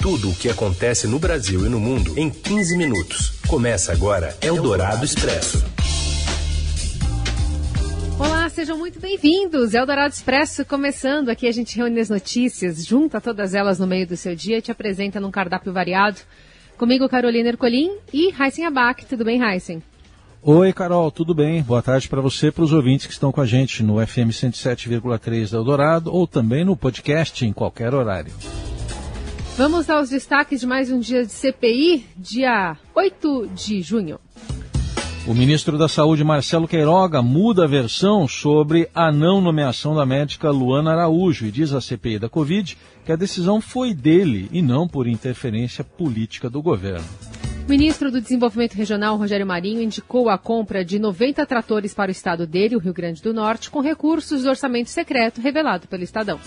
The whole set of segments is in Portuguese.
Tudo o que acontece no Brasil e no mundo em 15 minutos. Começa agora Eldorado Expresso. Olá, sejam muito bem-vindos. Eldorado Expresso começando. Aqui a gente reúne as notícias, junta todas elas no meio do seu dia e te apresenta num cardápio variado. Comigo, Carolina Ercolim e Heisen Abac. Tudo bem, Heisen? Oi, Carol, tudo bem? Boa tarde para você e para os ouvintes que estão com a gente no FM 107,3 da Eldorado ou também no podcast em qualquer horário. Vamos aos destaques de mais um dia de CPI, dia 8 de junho. O ministro da Saúde, Marcelo Queiroga, muda a versão sobre a não nomeação da médica Luana Araújo e diz à CPI da Covid que a decisão foi dele e não por interferência política do governo. O ministro do Desenvolvimento Regional, Rogério Marinho, indicou a compra de 90 tratores para o estado dele, o Rio Grande do Norte, com recursos do orçamento secreto revelado pelo Estadão.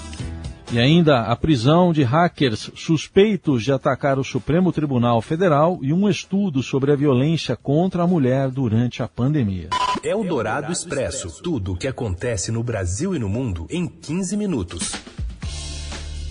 E ainda a prisão de hackers suspeitos de atacar o Supremo Tribunal Federal e um estudo sobre a violência contra a mulher durante a pandemia. É o Dourado Expresso. Tudo o que acontece no Brasil e no mundo em 15 minutos.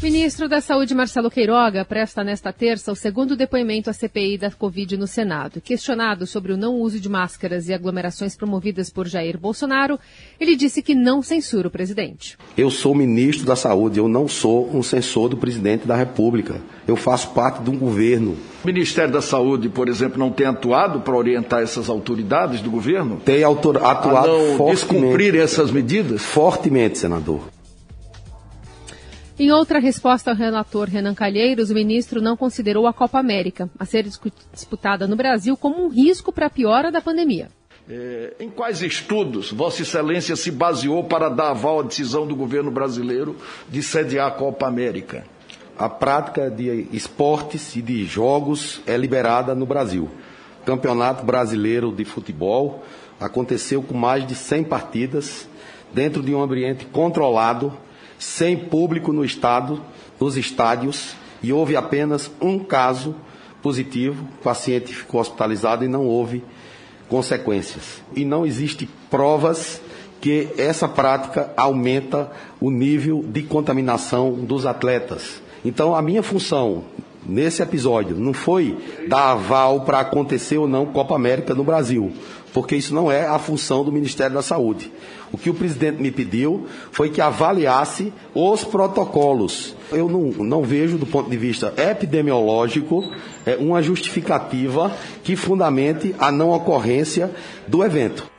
Ministro da Saúde Marcelo Queiroga presta nesta terça o segundo depoimento à CPI da Covid no Senado. Questionado sobre o não uso de máscaras e aglomerações promovidas por Jair Bolsonaro, ele disse que não censura o presidente. Eu sou ministro da Saúde, eu não sou um censor do presidente da República. Eu faço parte de um governo. O Ministério da Saúde, por exemplo, não tem atuado para orientar essas autoridades do governo? Tem atuado a não fortemente. descumprir essas medidas? Fortemente, senador. Em outra resposta ao relator Renan Calheiros, o ministro não considerou a Copa América, a ser disputada no Brasil, como um risco para a piora da pandemia. É, em quais estudos Vossa Excelência se baseou para dar aval à decisão do governo brasileiro de sediar a Copa América? A prática de esportes e de jogos é liberada no Brasil. O Campeonato Brasileiro de Futebol aconteceu com mais de 100 partidas, dentro de um ambiente controlado sem público no estado, nos estádios, e houve apenas um caso positivo, o paciente ficou hospitalizado e não houve consequências. E não existe provas que essa prática aumenta o nível de contaminação dos atletas. Então, a minha função nesse episódio não foi dar aval para acontecer ou não Copa América no Brasil, porque isso não é a função do Ministério da Saúde. O que o presidente me pediu foi que avaliasse os protocolos. Eu não, não vejo, do ponto de vista epidemiológico, é, uma justificativa que fundamente a não ocorrência do evento.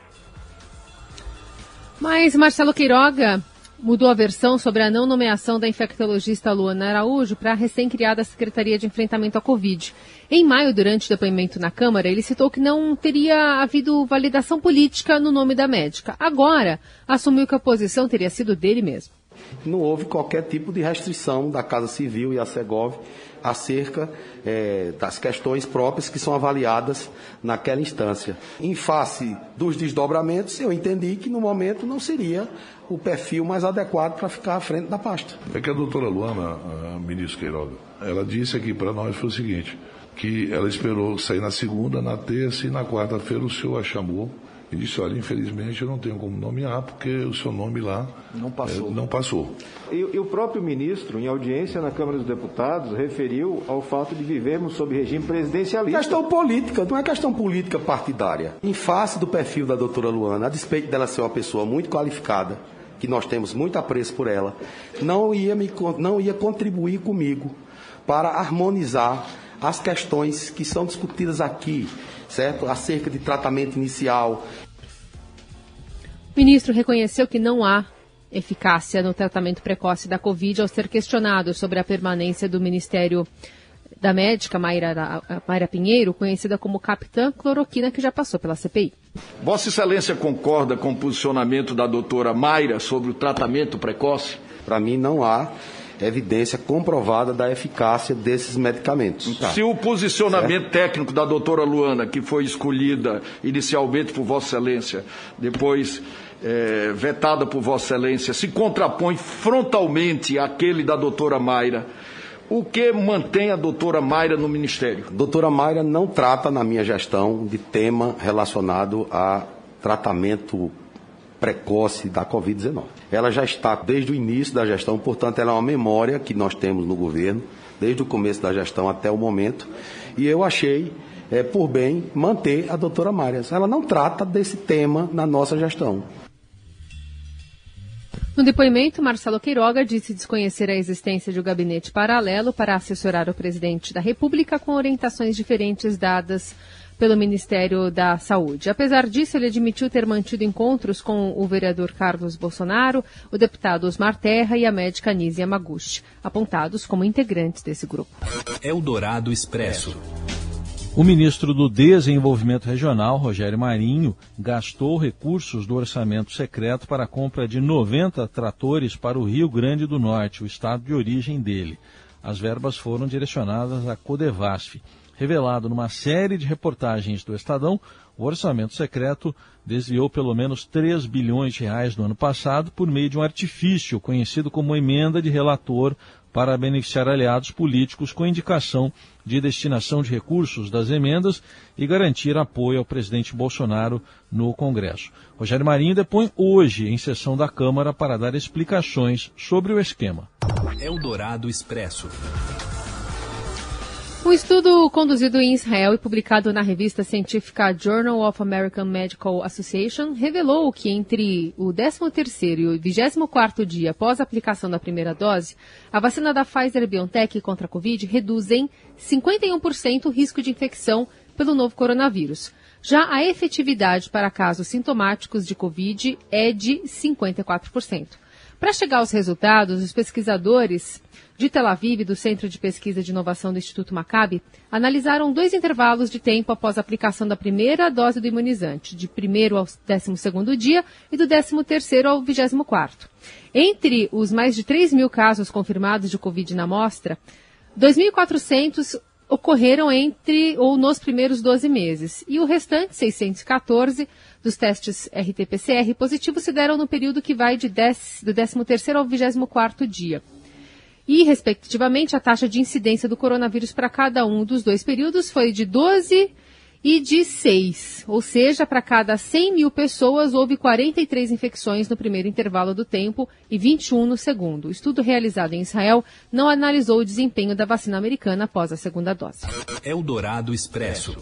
Mas Marcelo Queiroga mudou a versão sobre a não nomeação da infectologista Luana Araújo para a recém-criada Secretaria de Enfrentamento à Covid. Em maio, durante o depoimento na Câmara, ele citou que não teria havido validação política no nome da médica. Agora, assumiu que a posição teria sido dele mesmo. Não houve qualquer tipo de restrição da Casa Civil e a Segov acerca é, das questões próprias que são avaliadas naquela instância. Em face dos desdobramentos, eu entendi que no momento não seria o perfil mais adequado para ficar à frente da pasta. É que a doutora Luana, a ministra Queiroga, ela disse aqui para nós foi o seguinte, que ela esperou sair na segunda, na terça e na quarta-feira o senhor a chamou e disse, olha, infelizmente eu não tenho como nomear porque o seu nome lá não passou. É, não passou. E, e, o próprio ministro, em audiência na Câmara dos Deputados, referiu ao fato de vivermos sob regime presidencialista. Questão política, não é questão política partidária. Em face do perfil da doutora Luana, a despeito dela ser uma pessoa muito qualificada, que nós temos muito apreço por ela, não ia, me, não ia contribuir comigo para harmonizar as questões que são discutidas aqui, certo? Acerca de tratamento inicial. O ministro reconheceu que não há eficácia no tratamento precoce da Covid ao ser questionado sobre a permanência do Ministério da médica Mayra, Mayra Pinheiro, conhecida como Capitã Cloroquina, que já passou pela CPI. Vossa Excelência concorda com o posicionamento da doutora Mayra sobre o tratamento precoce? Para mim, não há evidência comprovada da eficácia desses medicamentos. Tá. Se o posicionamento certo? técnico da doutora Luana, que foi escolhida inicialmente por Vossa Excelência, depois é, vetada por Vossa Excelência, se contrapõe frontalmente àquele da doutora Mayra, o que mantém a doutora Mayra no Ministério? Doutora Mayra não trata, na minha gestão, de tema relacionado a tratamento precoce da Covid-19. Ela já está desde o início da gestão, portanto, ela é uma memória que nós temos no governo desde o começo da gestão até o momento, e eu achei é, por bem manter a doutora Marias. Ela não trata desse tema na nossa gestão. No depoimento, Marcelo Queiroga disse desconhecer a existência de um gabinete paralelo para assessorar o presidente da República com orientações diferentes dadas pelo Ministério da Saúde. Apesar disso, ele admitiu ter mantido encontros com o vereador Carlos Bolsonaro, o deputado Osmar Terra e a médica Nise Yamaguchi, apontados como integrantes desse grupo. Eldorado Expresso. O ministro do Desenvolvimento Regional, Rogério Marinho, gastou recursos do orçamento secreto para a compra de 90 tratores para o Rio Grande do Norte, o estado de origem dele. As verbas foram direcionadas à Codevasf. Revelado numa série de reportagens do Estadão, o orçamento secreto desviou pelo menos 3 bilhões de reais no ano passado por meio de um artifício conhecido como emenda de relator para beneficiar aliados políticos com indicação de destinação de recursos das emendas e garantir apoio ao presidente Bolsonaro no Congresso. Rogério Marinho depõe hoje em sessão da Câmara para dar explicações sobre o esquema. Eldorado Expresso. Um estudo conduzido em Israel e publicado na revista científica Journal of American Medical Association revelou que entre o 13º e o 24º dia após a aplicação da primeira dose, a vacina da Pfizer-BioNTech contra a Covid reduz em 51% o risco de infecção pelo novo coronavírus. Já a efetividade para casos sintomáticos de Covid é de 54%. Para chegar aos resultados, os pesquisadores de Tel Aviv e do Centro de Pesquisa de Inovação do Instituto Maccabi analisaram dois intervalos de tempo após a aplicação da primeira dose do imunizante, de 1 ao 12 dia e do 13 ao 24. Entre os mais de 3 mil casos confirmados de Covid na amostra, 2.400 ocorreram entre ou nos primeiros 12 meses. E o restante, 614, dos testes RT-PCR positivos se deram no período que vai de 10, do 13º ao 24º dia. E, respectivamente, a taxa de incidência do coronavírus para cada um dos dois períodos foi de 12 e de 6, ou seja, para cada 100 mil pessoas houve 43 infecções no primeiro intervalo do tempo e 21 no segundo. O estudo realizado em Israel não analisou o desempenho da vacina americana após a segunda dose. Eldorado Expresso.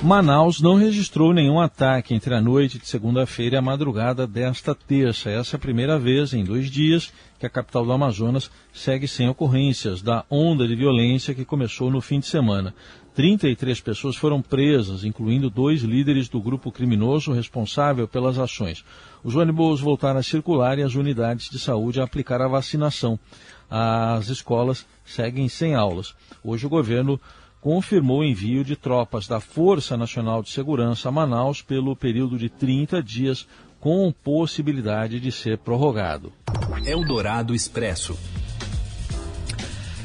Manaus não registrou nenhum ataque entre a noite de segunda-feira e a madrugada desta terça. Essa é a primeira vez em dois dias que a capital do Amazonas segue sem ocorrências da onda de violência que começou no fim de semana. 33 pessoas foram presas, incluindo dois líderes do grupo criminoso responsável pelas ações. Os ônibus voltaram a circular e as unidades de saúde a aplicar a vacinação. As escolas seguem sem aulas. Hoje o governo confirmou o envio de tropas da Força Nacional de Segurança a Manaus pelo período de 30 dias, com possibilidade de ser prorrogado. Eldorado Expresso.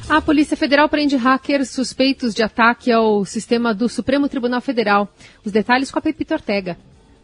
A Polícia Federal prende hackers suspeitos de ataque ao sistema do Supremo Tribunal Federal. Os detalhes com a Pepita Ortega.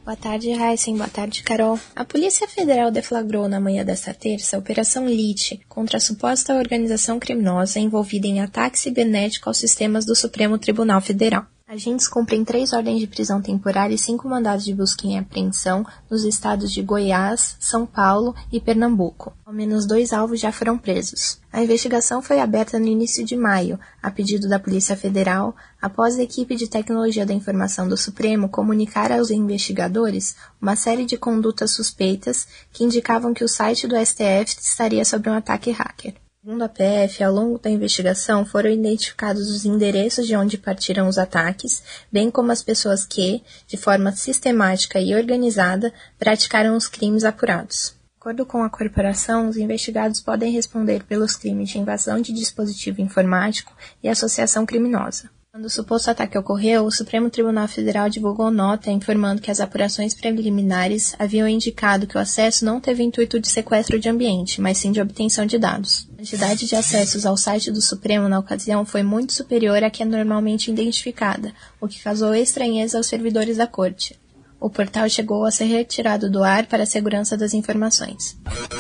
Boa tarde, Heisen. Boa tarde, Carol. A Polícia Federal deflagrou na manhã desta terça a Operação LIT contra a suposta organização criminosa envolvida em ataque cibernético aos sistemas do Supremo Tribunal Federal. Agentes cumprem três ordens de prisão temporária e cinco mandados de busca e apreensão nos estados de Goiás, São Paulo e Pernambuco. Ao menos dois alvos já foram presos. A investigação foi aberta no início de maio, a pedido da Polícia Federal, após a equipe de tecnologia da informação do Supremo comunicar aos investigadores uma série de condutas suspeitas que indicavam que o site do STF estaria sob um ataque hacker. Segundo a PF, ao longo da investigação foram identificados os endereços de onde partiram os ataques, bem como as pessoas que, de forma sistemática e organizada, praticaram os crimes apurados. De acordo com a corporação, os investigados podem responder pelos crimes de invasão de dispositivo informático e associação criminosa. Quando o suposto ataque ocorreu, o Supremo Tribunal Federal divulgou nota informando que as apurações preliminares haviam indicado que o acesso não teve intuito de sequestro de ambiente, mas sim de obtenção de dados. A quantidade de acessos ao site do Supremo na ocasião foi muito superior à que é normalmente identificada, o que causou estranheza aos servidores da corte. O portal chegou a ser retirado do ar para a segurança das informações.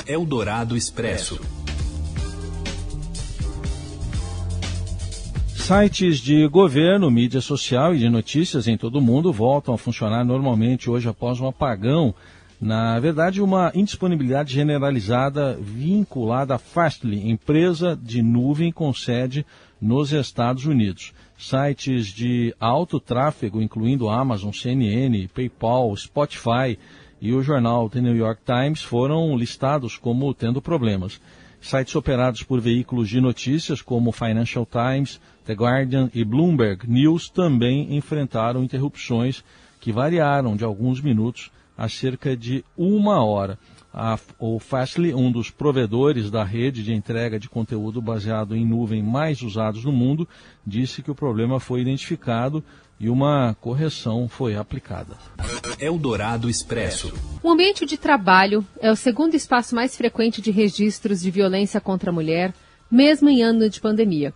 Eldorado Expresso. Sites de governo, mídia social e de notícias em todo o mundo voltam a funcionar normalmente hoje após um apagão Na verdade, uma indisponibilidade generalizada vinculada à Fastly, empresa de nuvem com sede nos Estados Unidos. Sites de alto tráfego, incluindo Amazon, CNN, PayPal, Spotify e o jornal The New York Times, foram listados como tendo problemas. Sites operados por veículos de notícias como Financial Times, The Guardian e Bloomberg News também enfrentaram interrupções que variaram de alguns minutos a cerca de uma hora. A, o Fastly, um dos provedores da rede de entrega de conteúdo baseado em nuvem mais usados no mundo, disse que o problema foi identificado e uma correção foi aplicada. Eldorado Expresso. O ambiente de trabalho é o segundo espaço mais frequente de registros de violência contra a mulher, mesmo em ano de pandemia.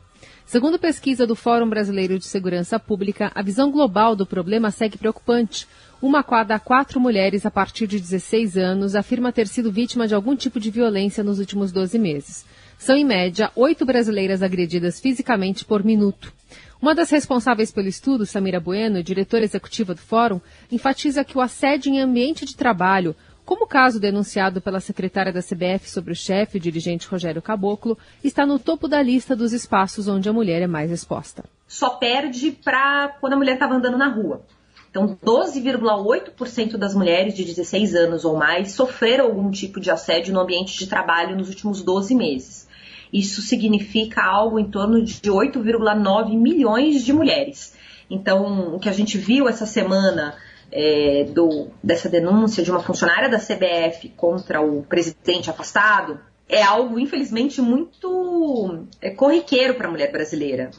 Segundo pesquisa do Fórum Brasileiro de Segurança Pública, a visão global do problema segue preocupante. Uma a cada quatro mulheres a partir de 16 anos afirma ter sido vítima de algum tipo de violência nos últimos 12 meses. São, em média, oito brasileiras agredidas fisicamente por minuto. Uma das responsáveis pelo estudo, Samira Bueno, diretora executiva do Fórum, enfatiza que o assédio em ambiente de trabalho, como o caso denunciado pela secretária da CBF sobre o chefe, dirigente Rogério Caboclo, está no topo da lista dos espaços onde a mulher é mais exposta. Só perde para quando a mulher estava andando na rua. Então, 12,8% das mulheres de 16 anos ou mais sofreram algum tipo de assédio no ambiente de trabalho nos últimos 12 meses. Isso significa algo em torno de 8,9 milhões de mulheres. Então, o que a gente viu essa semana é, do, dessa denúncia de uma funcionária da CBF contra o presidente afastado é algo, infelizmente, muito é, corriqueiro para a mulher brasileira.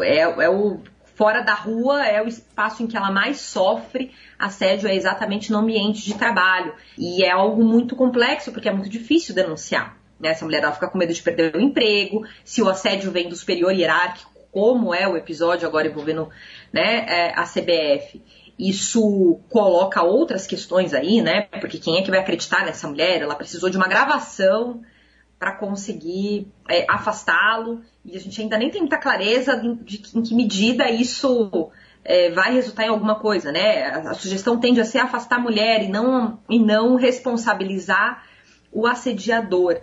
É, é o fora da rua é o espaço em que ela mais sofre assédio, é exatamente no ambiente de trabalho. E é algo muito complexo, porque é muito difícil denunciar. Né? Mulher ela fica com medo de perder o emprego, se o assédio vem do superior hierárquico, como é o episódio agora envolvendo né, é, a CBF. Isso coloca outras questões aí, né? Porque quem é que vai acreditar nessa mulher? Ela precisou de uma gravação para conseguir é, afastá-lo e a gente ainda nem tem muita clareza de, de em que medida isso é, vai resultar em alguma coisa, né? A, a, sugestão tende a ser afastar a mulher e não, e não responsabilizar o assediador.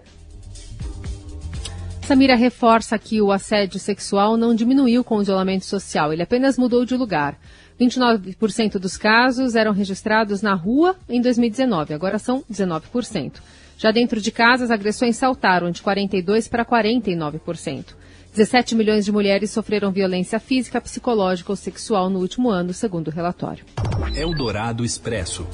Samira reforça que o assédio sexual não diminuiu com o isolamento social, ele apenas mudou de lugar. 29% dos casos eram registrados na rua em 2019, agora são 19%. Já dentro de casa, as agressões saltaram de 42% para 49%. 17 milhões de mulheres sofreram violência física, psicológica ou sexual no último ano, segundo o relatório. Eldorado Expresso.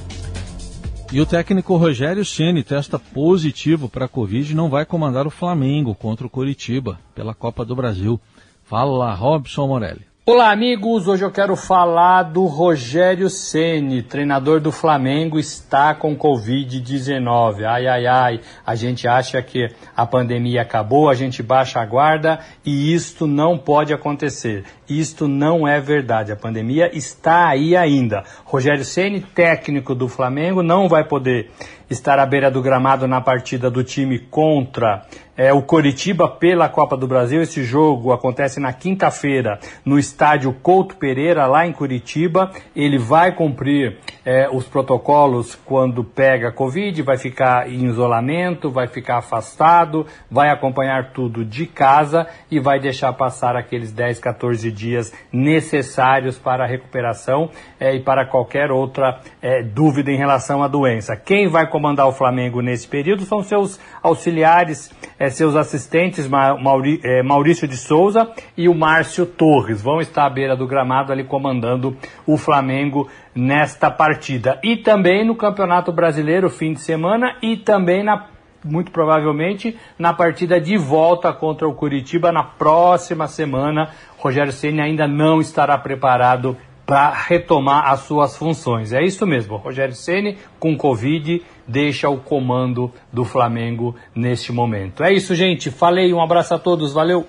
E o técnico Rogério Ceni testa positivo para a Covid e não vai comandar o Flamengo contra o Coritiba pela Copa do Brasil. Fala, Robson Morelli. Olá, amigos. Hoje eu quero falar do Rogério Ceni, treinador do Flamengo, está com Covid-19. Ai, ai, ai. A gente acha que a pandemia acabou, a gente baixa a guarda e isto não pode acontecer. Isto não é verdade. A pandemia está aí ainda. Rogério Ceni, técnico do Flamengo, não vai poder estar à beira do gramado na partida do time contra é, o Coritiba pela Copa do Brasil. Esse jogo acontece na quinta-feira no estádio Couto Pereira, lá em Curitiba. Ele vai cumprir é, os protocolos quando pega Covid, vai ficar em isolamento, vai ficar afastado, vai acompanhar tudo de casa e vai deixar passar aqueles 10, 14 dias necessários para a recuperação é, e para qualquer outra é, dúvida em relação à doença. Quem vai comandar o Flamengo nesse período são seus auxiliares, é, seus assistentes, Mauri, é, Maurício de Souza e o Márcio Torres. Vão estar à beira do gramado ali comandando o Flamengo nesta partida. E também no Campeonato Brasileiro, fim de semana, e também na muito provavelmente na partida de volta contra o Curitiba na próxima semana. Rogério Ceni ainda não estará preparado para retomar as suas funções. É isso mesmo. Rogério Ceni com Covid deixa o comando do Flamengo neste momento. É isso, gente. Falei. Um abraço a todos. Valeu.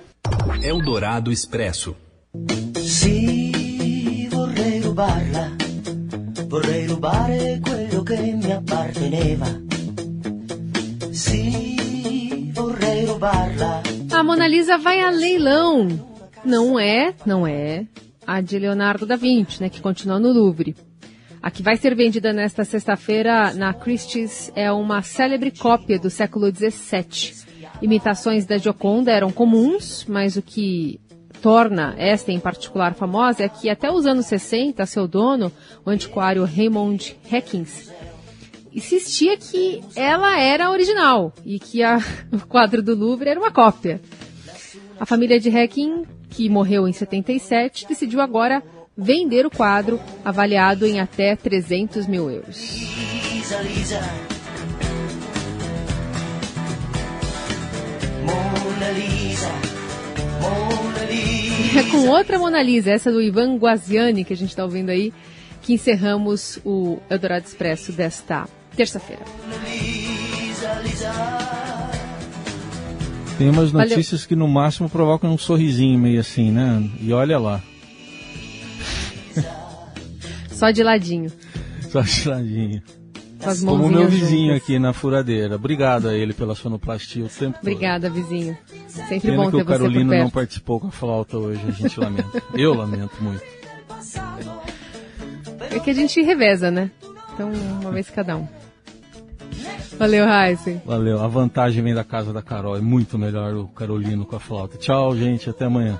Eldorado Expresso. Se vorrei rubare quello che mi apparteneva. Sì, vorrei rubarla. A Mona Lisa vai a leilão. Não é, não é a de Leonardo da Vinci, né, que continua no Louvre. A que vai ser vendida nesta sexta-feira na Christie's é uma célebre cópia do século XVII. Imitações da Gioconda eram comuns, mas o que torna esta em particular famosa é que até os anos 60, seu dono, o antiquário Raymond Heckins, insistia que ela era original e que a, o quadro do Louvre era uma cópia. A família de Hecking, que morreu em 77, decidiu agora vender o quadro, avaliado em até 300 mil euros. Lisa, Lisa. Mona Lisa, com outra Mona Lisa, essa do Ivan Guaziani, que a gente está ouvindo aí, que encerramos o Eldorado Expresso desta terça-feira. Tem umas notícias Valeu. que no máximo provocam um sorrisinho meio assim, né? E olha lá. Só de ladinho. Só de ladinho. Como o meu vizinho juntas. aqui na furadeira. Obrigado a ele pela sonoplastia o tempo Obrigada, todo. vizinho. Sempre Pena bom que ter o Carolino não participou com a flauta hoje, a gente lamenta. Eu lamento muito. É que a gente reveza, né? Então, uma vez cada um. Valeu, Heisen. Valeu. A vantagem vem da casa da Carol. É muito melhor o Carolino com a flauta. Tchau, gente. Até amanhã.